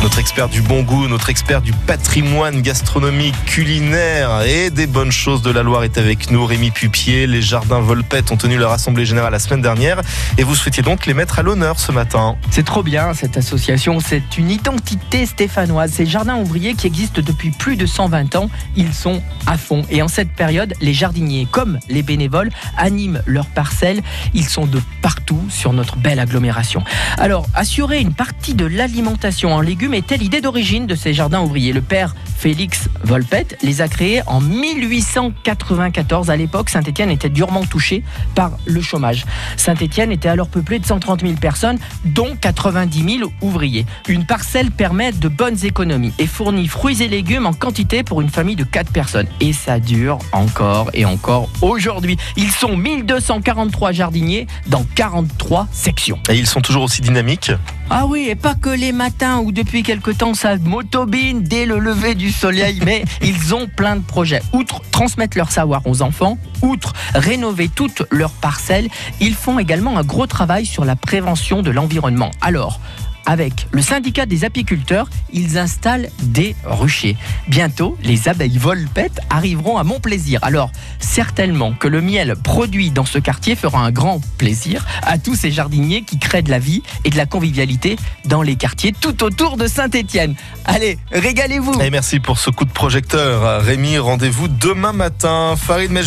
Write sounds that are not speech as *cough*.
Notre expert du bon goût, notre expert du patrimoine gastronomique, culinaire et des bonnes choses de la Loire est avec nous. Rémi Pupier, les jardins Volpette ont tenu leur assemblée générale la semaine dernière et vous souhaitiez donc les mettre à l'honneur ce matin. C'est trop bien cette association, c'est une identité stéphanoise. Ces jardins ouvriers qui existent depuis plus de 120 ans, ils sont à fond. Et en cette période, les jardiniers comme les bénévoles animent leurs parcelles. Ils sont de partout sur notre belle agglomération. Alors, assurer une partie de l'alimentation en légumes était l'idée d'origine de ces jardins ouvriers. Le père Félix Volpette les a créés en 1894. À l'époque, Saint-Étienne était durement touché par le chômage. Saint-Étienne était alors peuplé de 130 000 personnes, dont 90 000 ouvriers. Une parcelle permet de bonnes économies et fournit fruits et légumes en quantité pour une famille de 4 personnes. Et ça dure encore et encore aujourd'hui. Ils sont 1243 jardiniers dans 43 sections. Et ils sont toujours aussi dynamiques? Ah oui, et pas que les matins où depuis quelque temps ça motobine dès le lever du soleil, *laughs* mais ils ont plein de projets. Outre transmettre leur savoir aux enfants, outre rénover toutes leurs parcelles, ils font également un gros travail sur la prévention de l'environnement. Alors, avec le syndicat des apiculteurs, ils installent des ruchers. Bientôt, les abeilles volpettes arriveront à mon plaisir. Alors, certainement que le miel produit dans ce quartier fera un grand plaisir à tous ces jardiniers qui créent de la vie et de la convivialité dans les quartiers tout autour de Saint-Étienne. Allez, régalez-vous merci pour ce coup de projecteur. Rémi, rendez-vous demain matin. Farid